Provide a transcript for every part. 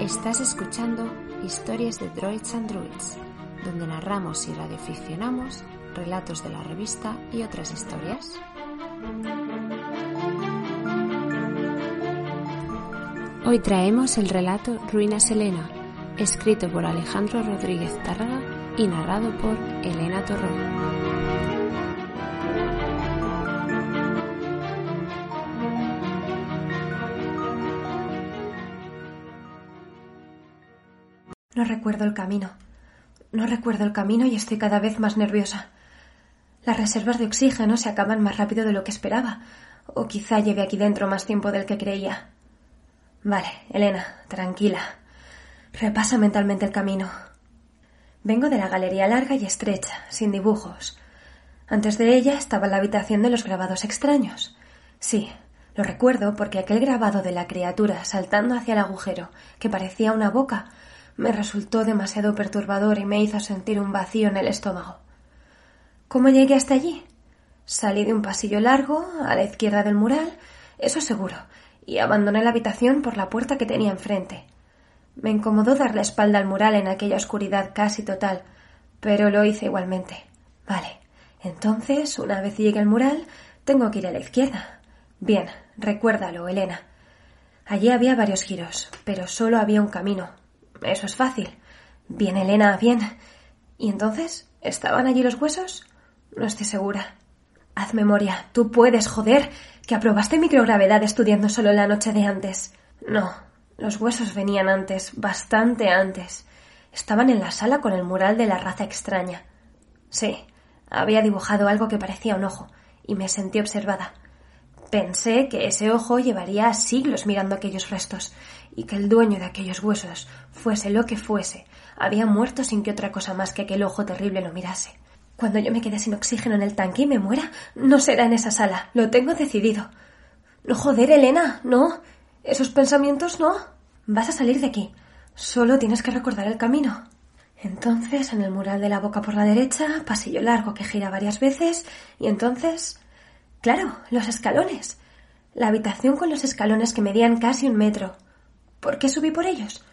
Estás escuchando Historias de Droids and Druids, donde narramos y radioficcionamos relatos de la revista y otras historias. Hoy traemos el relato Ruina Selena, escrito por Alejandro Rodríguez Tárraga y narrado por Elena Torrón. No recuerdo el camino. No recuerdo el camino y estoy cada vez más nerviosa. Las reservas de oxígeno se acaban más rápido de lo que esperaba, o quizá lleve aquí dentro más tiempo del que creía. Vale, Elena, tranquila. Repasa mentalmente el camino. Vengo de la galería larga y estrecha, sin dibujos. Antes de ella estaba la habitación de los grabados extraños. Sí, lo recuerdo porque aquel grabado de la criatura saltando hacia el agujero, que parecía una boca, me resultó demasiado perturbador y me hizo sentir un vacío en el estómago. ¿Cómo llegué hasta allí? Salí de un pasillo largo, a la izquierda del mural, eso seguro, y abandoné la habitación por la puerta que tenía enfrente. Me incomodó dar la espalda al mural en aquella oscuridad casi total, pero lo hice igualmente. Vale, entonces, una vez llegue al mural, tengo que ir a la izquierda. Bien, recuérdalo, Elena. Allí había varios giros, pero solo había un camino, eso es fácil. Bien, Elena, bien. ¿Y entonces? ¿Estaban allí los huesos? No estoy segura. Haz memoria. Tú puedes, joder. Que aprobaste microgravedad estudiando solo la noche de antes. No. Los huesos venían antes, bastante antes. Estaban en la sala con el mural de la raza extraña. Sí. Había dibujado algo que parecía un ojo, y me sentí observada. Pensé que ese ojo llevaría siglos mirando aquellos restos, y que el dueño de aquellos huesos, fuese lo que fuese, había muerto sin que otra cosa más que aquel ojo terrible lo mirase. Cuando yo me quede sin oxígeno en el tanque y me muera, no será en esa sala, lo tengo decidido. No joder, Elena, no. Esos pensamientos no. Vas a salir de aquí. Solo tienes que recordar el camino. Entonces, en el mural de la boca por la derecha, pasillo largo que gira varias veces, y entonces. Claro, los escalones. La habitación con los escalones que medían casi un metro. ¿Por qué subí por ellos?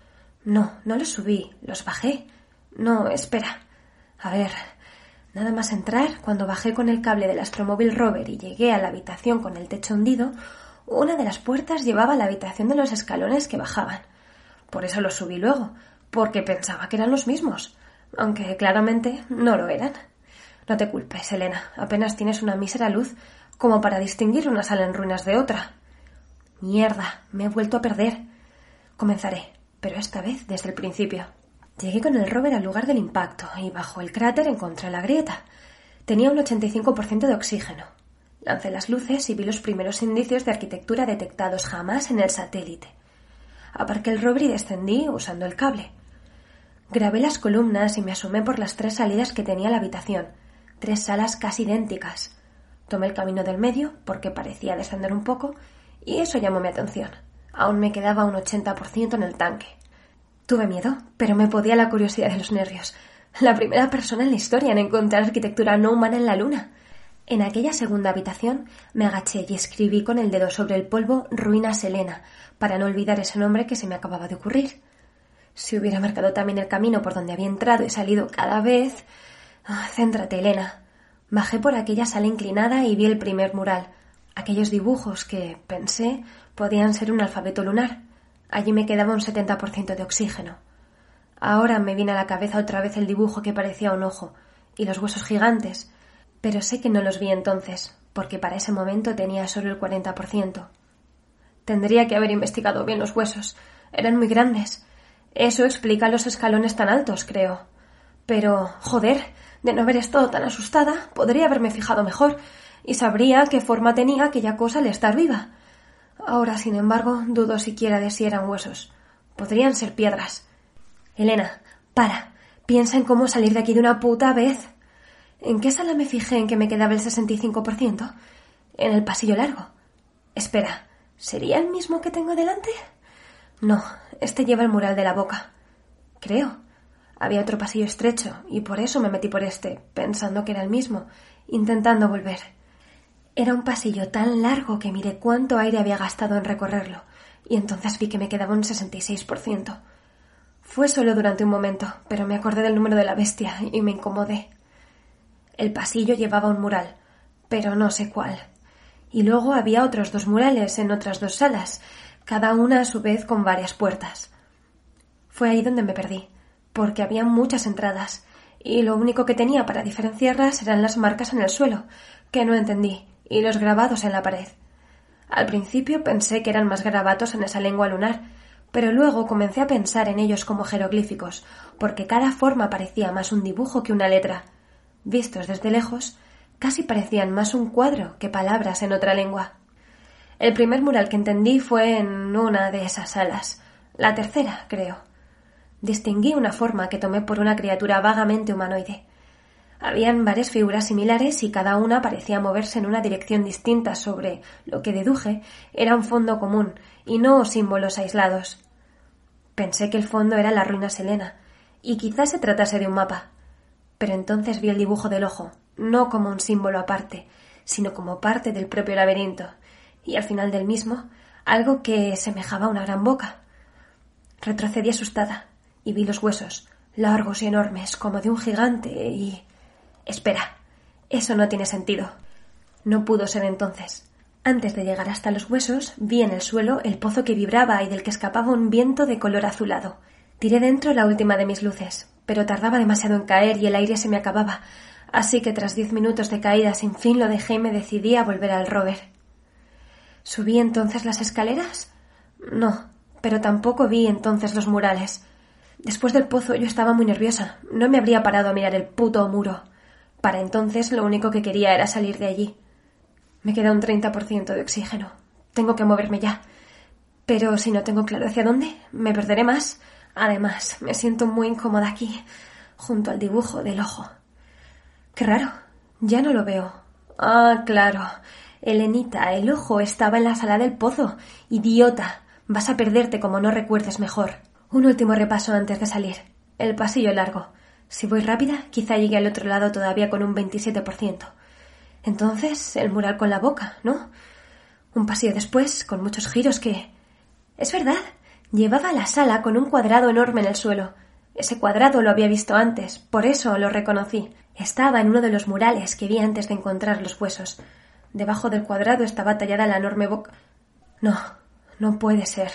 No, no los subí, los bajé. No, espera. A ver. Nada más entrar, cuando bajé con el cable del Astromóvil Rover y llegué a la habitación con el techo hundido, una de las puertas llevaba a la habitación de los escalones que bajaban. Por eso los subí luego, porque pensaba que eran los mismos, aunque claramente no lo eran. No te culpes, Elena, apenas tienes una mísera luz como para distinguir una sala en ruinas de otra. Mierda, me he vuelto a perder. Comenzaré, pero esta vez desde el principio. Llegué con el rover al lugar del impacto y bajo el cráter encontré la grieta. Tenía un 85% de oxígeno. Lancé las luces y vi los primeros indicios de arquitectura detectados jamás en el satélite. Aparqué el rover y descendí usando el cable. Grabé las columnas y me asomé por las tres salidas que tenía la habitación, tres salas casi idénticas. Tomé el camino del medio porque parecía descender un poco y eso llamó mi atención. Aún me quedaba un 80% en el tanque. Tuve miedo, pero me podía la curiosidad de los nervios. La primera persona en la historia en encontrar arquitectura no humana en la luna. En aquella segunda habitación me agaché y escribí con el dedo sobre el polvo Ruina Selena, para no olvidar ese nombre que se me acababa de ocurrir. Si hubiera marcado también el camino por donde había entrado y salido cada vez. Ah, céntrate, Elena. Bajé por aquella sala inclinada y vi el primer mural, aquellos dibujos que, pensé, podían ser un alfabeto lunar. Allí me quedaba un 70% de oxígeno. Ahora me viene a la cabeza otra vez el dibujo que parecía un ojo y los huesos gigantes, pero sé que no los vi entonces, porque para ese momento tenía solo el 40%. Tendría que haber investigado bien los huesos. Eran muy grandes. Eso explica los escalones tan altos, creo. Pero, joder, de no haber estado tan asustada, podría haberme fijado mejor y sabría qué forma tenía aquella cosa al estar viva. Ahora, sin embargo, dudo siquiera de si eran huesos. Podrían ser piedras. Elena, para. Piensa en cómo salir de aquí de una puta vez. ¿En qué sala me fijé en que me quedaba el 65%? En el pasillo largo. Espera, ¿sería el mismo que tengo delante? No, este lleva el mural de la boca. Creo. Había otro pasillo estrecho, y por eso me metí por este, pensando que era el mismo, intentando volver. Era un pasillo tan largo que miré cuánto aire había gastado en recorrerlo, y entonces vi que me quedaba un 66%. Fue solo durante un momento, pero me acordé del número de la bestia y me incomodé. El pasillo llevaba un mural, pero no sé cuál. Y luego había otros dos murales en otras dos salas, cada una a su vez con varias puertas. Fue ahí donde me perdí, porque había muchas entradas, y lo único que tenía para diferenciarlas eran las marcas en el suelo, que no entendí, y los grabados en la pared. Al principio pensé que eran más grabatos en esa lengua lunar, pero luego comencé a pensar en ellos como jeroglíficos, porque cada forma parecía más un dibujo que una letra. Vistos desde lejos, casi parecían más un cuadro que palabras en otra lengua. El primer mural que entendí fue en una de esas salas, la tercera, creo. Distinguí una forma que tomé por una criatura vagamente humanoide. Habían varias figuras similares y cada una parecía moverse en una dirección distinta sobre lo que deduje era un fondo común y no símbolos aislados. Pensé que el fondo era la ruina Selena, y quizás se tratase de un mapa. Pero entonces vi el dibujo del ojo, no como un símbolo aparte, sino como parte del propio laberinto, y al final del mismo algo que semejaba a una gran boca. Retrocedí asustada y vi los huesos, largos y enormes, como de un gigante, y. Espera. Eso no tiene sentido. No pudo ser entonces. Antes de llegar hasta los huesos, vi en el suelo el pozo que vibraba y del que escapaba un viento de color azulado. Tiré dentro la última de mis luces, pero tardaba demasiado en caer y el aire se me acababa, así que tras diez minutos de caída sin fin lo dejé y me decidí a volver al rover. ¿Subí entonces las escaleras? No, pero tampoco vi entonces los murales. Después del pozo yo estaba muy nerviosa. No me habría parado a mirar el puto muro. Para entonces lo único que quería era salir de allí. Me queda un 30% de oxígeno. Tengo que moverme ya. Pero si no tengo claro hacia dónde, me perderé más. Además, me siento muy incómoda aquí, junto al dibujo del ojo. Qué raro. Ya no lo veo. Ah, claro. Elenita, el ojo estaba en la sala del pozo. Idiota. Vas a perderte como no recuerdes mejor. Un último repaso antes de salir. El pasillo largo. Si voy rápida, quizá llegue al otro lado todavía con un 27%. Entonces, el mural con la boca, ¿no? Un pasillo después, con muchos giros que... Es verdad. Llevaba a la sala con un cuadrado enorme en el suelo. Ese cuadrado lo había visto antes, por eso lo reconocí. Estaba en uno de los murales que vi antes de encontrar los huesos. Debajo del cuadrado estaba tallada la enorme boca. No, no puede ser.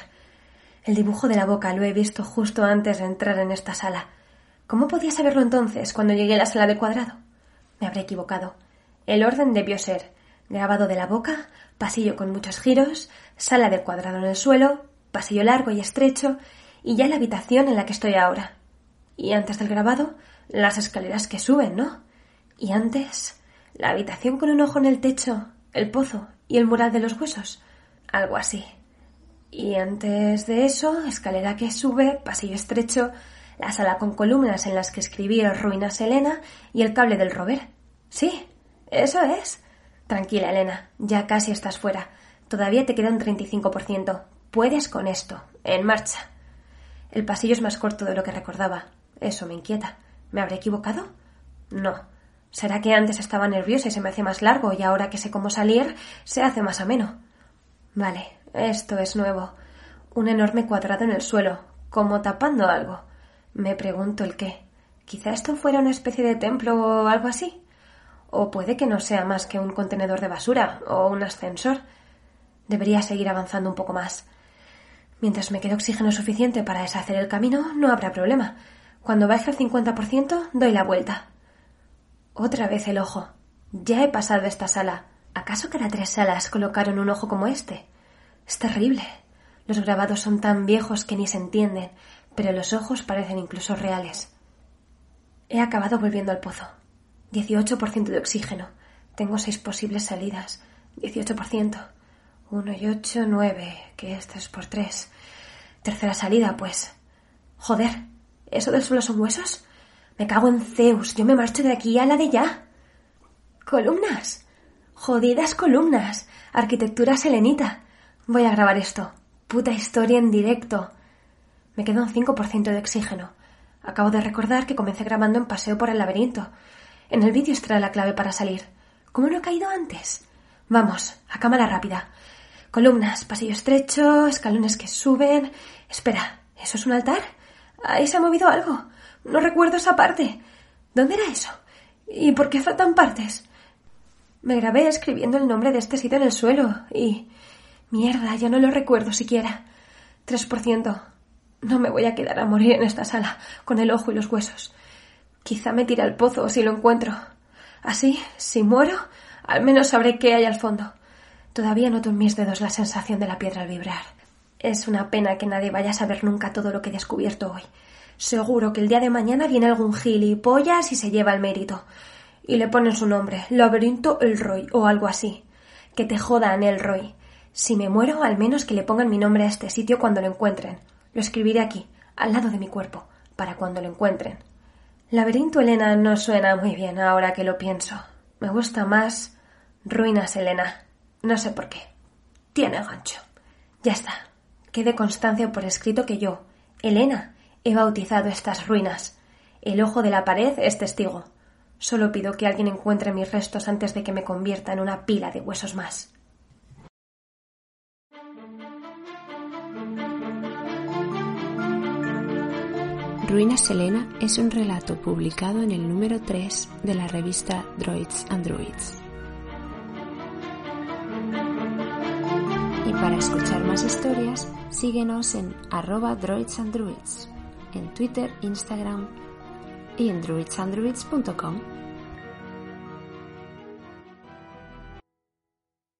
El dibujo de la boca lo he visto justo antes de entrar en esta sala. ¿Cómo podía saberlo entonces cuando llegué a la sala del cuadrado? Me habré equivocado. El orden debió ser grabado de la boca, pasillo con muchos giros, sala del cuadrado en el suelo, pasillo largo y estrecho, y ya la habitación en la que estoy ahora. Y antes del grabado, las escaleras que suben, ¿no? Y antes, la habitación con un ojo en el techo, el pozo y el mural de los huesos. Algo así. Y antes de eso, escalera que sube, pasillo estrecho, la sala con columnas en las que escribí Ruinas Elena y el cable del rover. Sí, eso es. Tranquila, Elena, ya casi estás fuera. Todavía te queda un 35%. Puedes con esto. En marcha. El pasillo es más corto de lo que recordaba. Eso me inquieta. ¿Me habré equivocado? No. ¿Será que antes estaba nerviosa y se me hace más largo y ahora que sé cómo salir se hace más ameno? Vale, esto es nuevo. Un enorme cuadrado en el suelo, como tapando algo. Me pregunto el qué. Quizá esto fuera una especie de templo o algo así. O puede que no sea más que un contenedor de basura o un ascensor. Debería seguir avanzando un poco más. Mientras me quede oxígeno suficiente para deshacer el camino, no habrá problema. Cuando baje el 50%, doy la vuelta. Otra vez el ojo. Ya he pasado esta sala. ¿Acaso cada tres salas colocaron un ojo como este? Es terrible. Los grabados son tan viejos que ni se entienden, pero los ojos parecen incluso reales. He acabado volviendo al pozo. 18% de oxígeno. Tengo seis posibles salidas. 18%. Uno y ocho, nueve, que es tres por tres. Tercera salida, pues. Joder, ¿eso del suelo son huesos? Me cago en Zeus, yo me marcho de aquí a la de ya. Columnas. Jodidas columnas. Arquitectura selenita. Voy a grabar esto. Puta historia en directo. Me queda un 5% de oxígeno. Acabo de recordar que comencé grabando en paseo por el laberinto. En el vídeo está la clave para salir. ¿Cómo no he caído antes? Vamos, a cámara rápida. Columnas, pasillo estrecho, escalones que suben. Espera, ¿eso es un altar? Ahí se ha movido algo. No recuerdo esa parte. ¿Dónde era eso? ¿Y por qué faltan partes? Me grabé escribiendo el nombre de este sitio en el suelo y... Mierda, ya no lo recuerdo siquiera. Tres por ciento. No me voy a quedar a morir en esta sala, con el ojo y los huesos. Quizá me tire al pozo si lo encuentro. Así, si muero, al menos sabré qué hay al fondo. Todavía noto en mis dedos la sensación de la piedra al vibrar. Es una pena que nadie vaya a saber nunca todo lo que he descubierto hoy. Seguro que el día de mañana viene algún gilipollas y se lleva el mérito. Y le ponen su nombre, Laberinto Elroy o algo así. Que te jodan, Elroy. Si me muero, al menos que le pongan mi nombre a este sitio cuando lo encuentren. Lo escribiré aquí, al lado de mi cuerpo, para cuando lo encuentren. Laberinto Elena no suena muy bien ahora que lo pienso. Me gusta más Ruinas Elena. No sé por qué. Tiene gancho. Ya está. Quede constancia por escrito que yo, Elena, he bautizado estas ruinas. El ojo de la pared es testigo. Solo pido que alguien encuentre mis restos antes de que me convierta en una pila de huesos más. Ruina Selena es un relato publicado en el número 3 de la revista Droids and Druids. Y para escuchar más historias, síguenos en arroba droids en Twitter, Instagram y en druidsandruids.com.